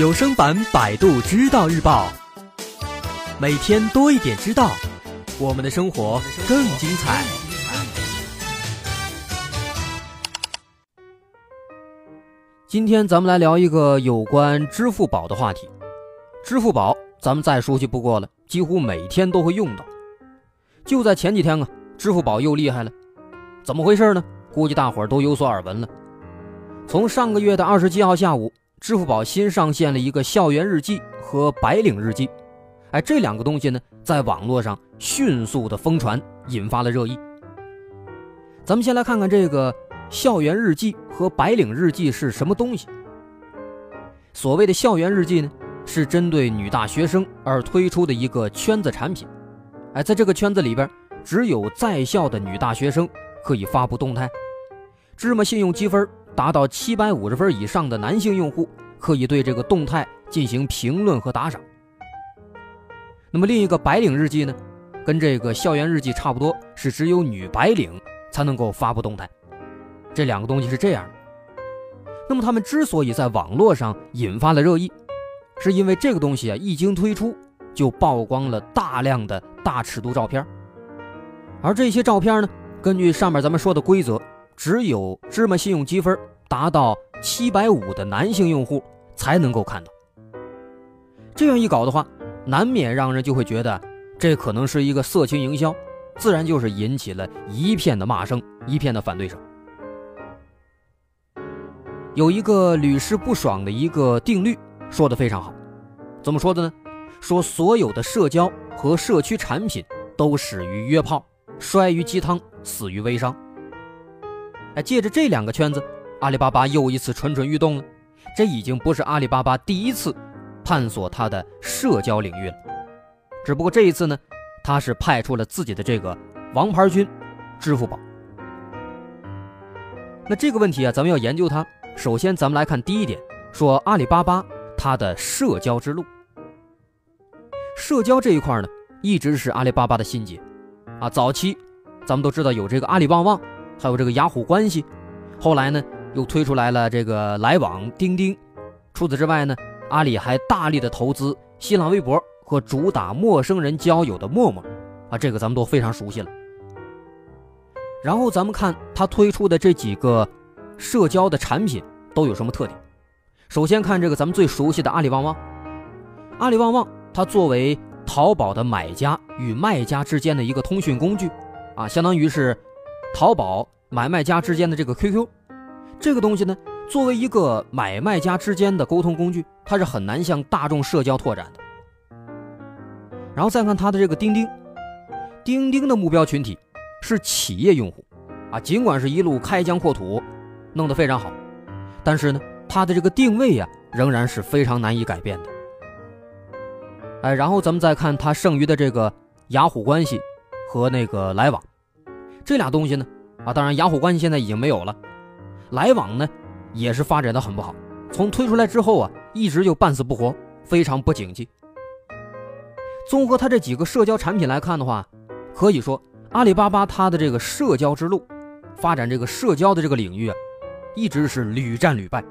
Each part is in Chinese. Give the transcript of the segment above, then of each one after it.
有声版《百度知道日报》，每天多一点知道，我们的生活更精彩。今天咱们来聊一个有关支付宝的话题。支付宝咱们再熟悉不过了，几乎每天都会用到。就在前几天啊，支付宝又厉害了，怎么回事呢？估计大伙儿都有所耳闻了。从上个月的二十七号下午，支付宝新上线了一个校园日记和白领日记，哎，这两个东西呢，在网络上迅速的疯传，引发了热议。咱们先来看看这个校园日记和白领日记是什么东西。所谓的校园日记呢，是针对女大学生而推出的一个圈子产品，哎，在这个圈子里边，只有在校的女大学生可以发布动态，芝麻信用积分。达到七百五十分以上的男性用户可以对这个动态进行评论和打赏。那么另一个白领日记呢，跟这个校园日记差不多，是只有女白领才能够发布动态。这两个东西是这样的。那么他们之所以在网络上引发了热议，是因为这个东西啊一经推出就曝光了大量的大尺度照片，而这些照片呢，根据上面咱们说的规则。只有芝麻信用积分达到七百五的男性用户才能够看到。这样一搞的话，难免让人就会觉得这可能是一个色情营销，自然就是引起了一片的骂声，一片的反对声。有一个屡试不爽的一个定律，说的非常好，怎么说的呢？说所有的社交和社区产品都始于约炮，衰于鸡汤，死于微商。哎，借着这两个圈子，阿里巴巴又一次蠢蠢欲动了。这已经不是阿里巴巴第一次探索它的社交领域了，只不过这一次呢，它是派出了自己的这个王牌军——支付宝。那这个问题啊，咱们要研究它。首先，咱们来看第一点，说阿里巴巴它的社交之路。社交这一块呢，一直是阿里巴巴的心结啊。早期，咱们都知道有这个阿里旺旺。还有这个雅虎关系，后来呢又推出来了这个来往、钉钉。除此之外呢，阿里还大力的投资新浪微博和主打陌生人交友的陌陌，啊，这个咱们都非常熟悉了。然后咱们看它推出的这几个社交的产品都有什么特点。首先看这个咱们最熟悉的阿里旺旺，阿里旺旺它作为淘宝的买家与卖家之间的一个通讯工具，啊，相当于是。淘宝买卖家之间的这个 QQ，这个东西呢，作为一个买卖家之间的沟通工具，它是很难向大众社交拓展的。然后再看它的这个钉钉，钉钉的目标群体是企业用户，啊，尽管是一路开疆扩土，弄得非常好，但是呢，它的这个定位呀，仍然是非常难以改变的。哎，然后咱们再看它剩余的这个雅虎关系和那个来往。这俩东西呢，啊，当然雅虎关系现在已经没有了，来往呢也是发展的很不好。从推出来之后啊，一直就半死不活，非常不景气。综合他这几个社交产品来看的话，可以说阿里巴巴它的这个社交之路，发展这个社交的这个领域啊，一直是屡战屡败。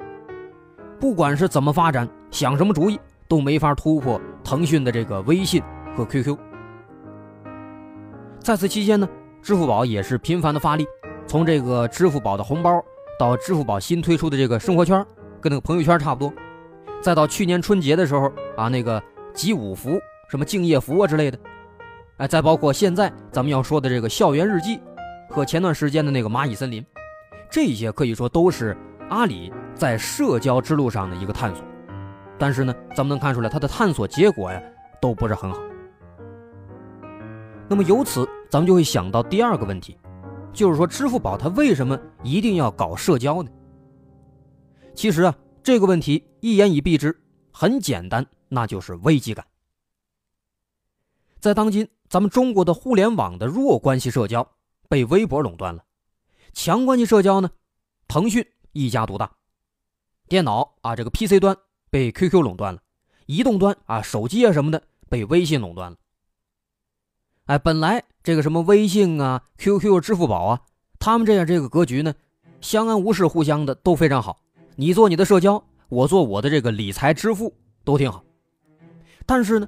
不管是怎么发展，想什么主意都没法突破腾讯的这个微信和 QQ。在此期间呢。支付宝也是频繁的发力，从这个支付宝的红包，到支付宝新推出的这个生活圈，跟那个朋友圈差不多，再到去年春节的时候啊，那个集五福，什么敬业福啊之类的，哎，再包括现在咱们要说的这个校园日记，和前段时间的那个蚂蚁森林，这些可以说都是阿里在社交之路上的一个探索，但是呢，咱们能看出来它的探索结果呀，都不是很好。那么由此，咱们就会想到第二个问题，就是说支付宝它为什么一定要搞社交呢？其实啊，这个问题一言以蔽之，很简单，那就是危机感。在当今咱们中国的互联网的弱关系社交被微博垄断了，强关系社交呢，腾讯一家独大，电脑啊这个 PC 端被 QQ 垄断了，移动端啊手机啊什么的被微信垄断了。哎，本来这个什么微信啊、QQ、支付宝啊，他们这样这个格局呢，相安无事，互相的都非常好。你做你的社交，我做我的这个理财支付都挺好。但是呢，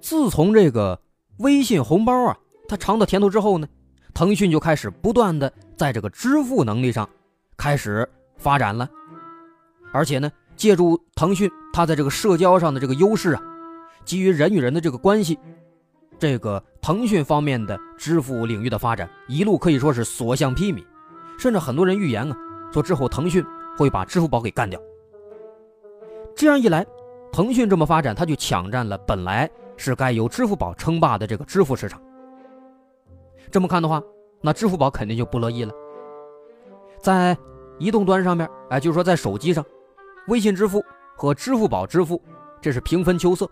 自从这个微信红包啊，它尝到甜头之后呢，腾讯就开始不断的在这个支付能力上开始发展了，而且呢，借助腾讯它在这个社交上的这个优势啊，基于人与人的这个关系，这个腾讯方面的支付领域的发展一路可以说是所向披靡，甚至很多人预言啊，说之后腾讯会把支付宝给干掉。这样一来，腾讯这么发展，它就抢占了本来是该由支付宝称霸的这个支付市场。这么看的话，那支付宝肯定就不乐意了。在移动端上面，哎，就是说在手机上，微信支付和支付宝支付，这是平分秋色。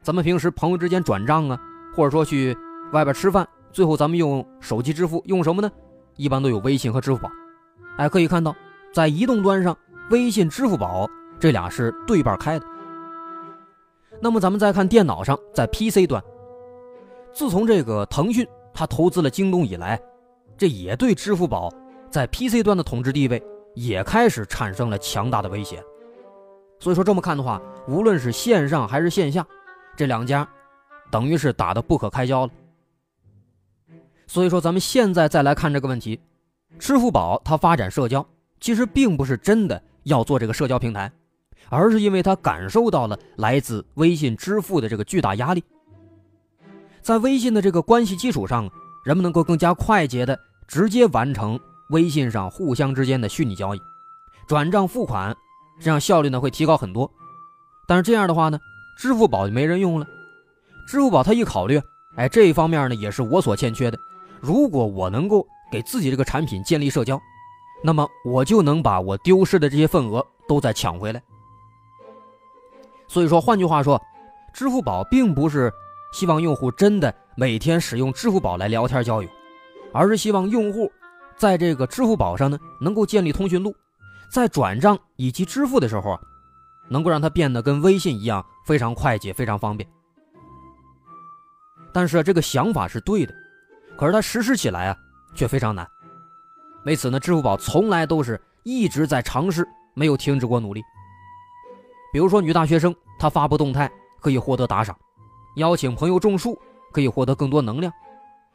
咱们平时朋友之间转账啊，或者说去外边吃饭，最后咱们用手机支付，用什么呢？一般都有微信和支付宝。哎，可以看到，在移动端上，微信、支付宝。这俩是对半开的。那么咱们再看电脑上，在 PC 端，自从这个腾讯它投资了京东以来，这也对支付宝在 PC 端的统治地位也开始产生了强大的威胁。所以说这么看的话，无论是线上还是线下，这两家等于是打得不可开交了。所以说咱们现在再来看这个问题，支付宝它发展社交，其实并不是真的要做这个社交平台。而是因为它感受到了来自微信支付的这个巨大压力，在微信的这个关系基础上，人们能够更加快捷的直接完成微信上互相之间的虚拟交易、转账、付款，这样效率呢会提高很多。但是这样的话呢，支付宝就没人用了。支付宝他一考虑，哎，这一方面呢也是我所欠缺的。如果我能够给自己这个产品建立社交，那么我就能把我丢失的这些份额都再抢回来。所以说，换句话说，支付宝并不是希望用户真的每天使用支付宝来聊天交友，而是希望用户在这个支付宝上呢能够建立通讯录，在转账以及支付的时候啊，能够让它变得跟微信一样非常快捷、非常方便。但是这个想法是对的，可是它实施起来啊却非常难。为此呢，支付宝从来都是一直在尝试，没有停止过努力。比如说，女大学生她发布动态可以获得打赏，邀请朋友种树可以获得更多能量，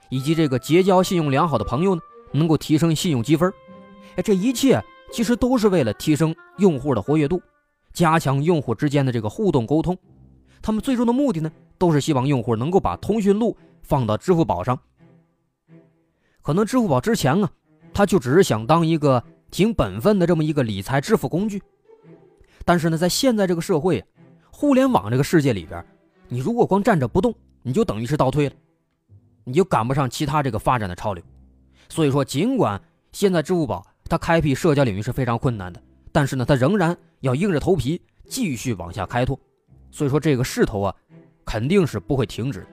以及这个结交信用良好的朋友呢，能够提升信用积分。哎，这一切其实都是为了提升用户的活跃度，加强用户之间的这个互动沟通。他们最终的目的呢，都是希望用户能够把通讯录放到支付宝上。可能支付宝之前啊，他就只是想当一个挺本分的这么一个理财支付工具。但是呢，在现在这个社会，互联网这个世界里边，你如果光站着不动，你就等于是倒退了，你就赶不上其他这个发展的潮流。所以说，尽管现在支付宝它开辟社交领域是非常困难的，但是呢，它仍然要硬着头皮继续往下开拓。所以说，这个势头啊，肯定是不会停止。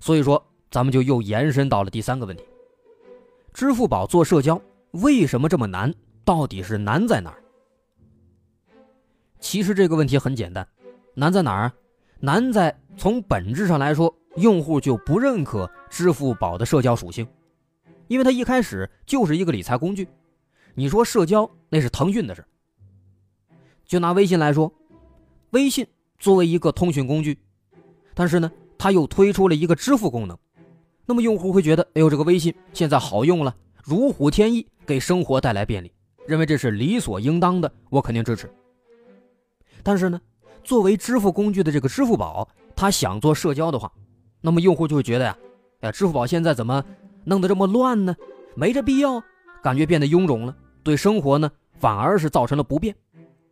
所以说，咱们就又延伸到了第三个问题：支付宝做社交为什么这么难？到底是难在哪儿？其实这个问题很简单，难在哪儿？难在从本质上来说，用户就不认可支付宝的社交属性，因为它一开始就是一个理财工具。你说社交那是腾讯的事。就拿微信来说，微信作为一个通讯工具，但是呢，它又推出了一个支付功能，那么用户会觉得，哎呦，这个微信现在好用了，如虎添翼，给生活带来便利，认为这是理所应当的，我肯定支持。但是呢，作为支付工具的这个支付宝，它想做社交的话，那么用户就会觉得呀，哎，支付宝现在怎么弄得这么乱呢？没这必要，感觉变得臃肿了，对生活呢反而是造成了不便，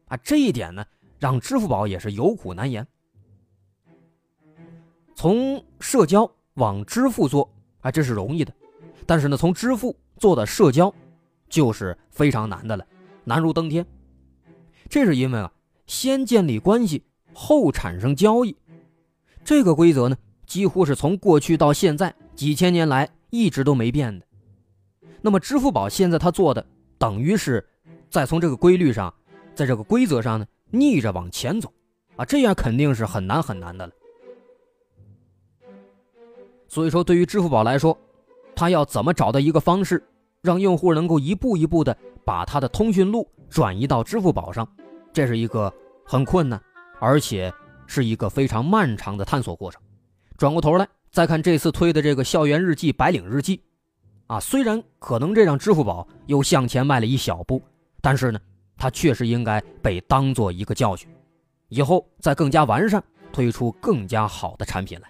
啊，这一点呢让支付宝也是有苦难言。从社交往支付做，啊，这是容易的，但是呢，从支付做的社交，就是非常难的了，难如登天。这是因为啊。先建立关系，后产生交易，这个规则呢，几乎是从过去到现在几千年来一直都没变的。那么，支付宝现在它做的，等于是在从这个规律上，在这个规则上呢，逆着往前走，啊，这样肯定是很难很难的了。所以说，对于支付宝来说，它要怎么找到一个方式，让用户能够一步一步的把他的通讯录转移到支付宝上，这是一个很困难，而且是一个非常漫长的探索过程。转过头来再看这次推的这个校园日记、白领日记，啊，虽然可能这让支付宝又向前迈了一小步，但是呢，它确实应该被当做一个教训，以后再更加完善，推出更加好的产品来。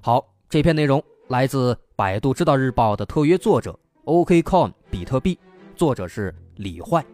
好，这篇内容来自百度知道日报的特约作者 OKCON 比特币，作者是李坏。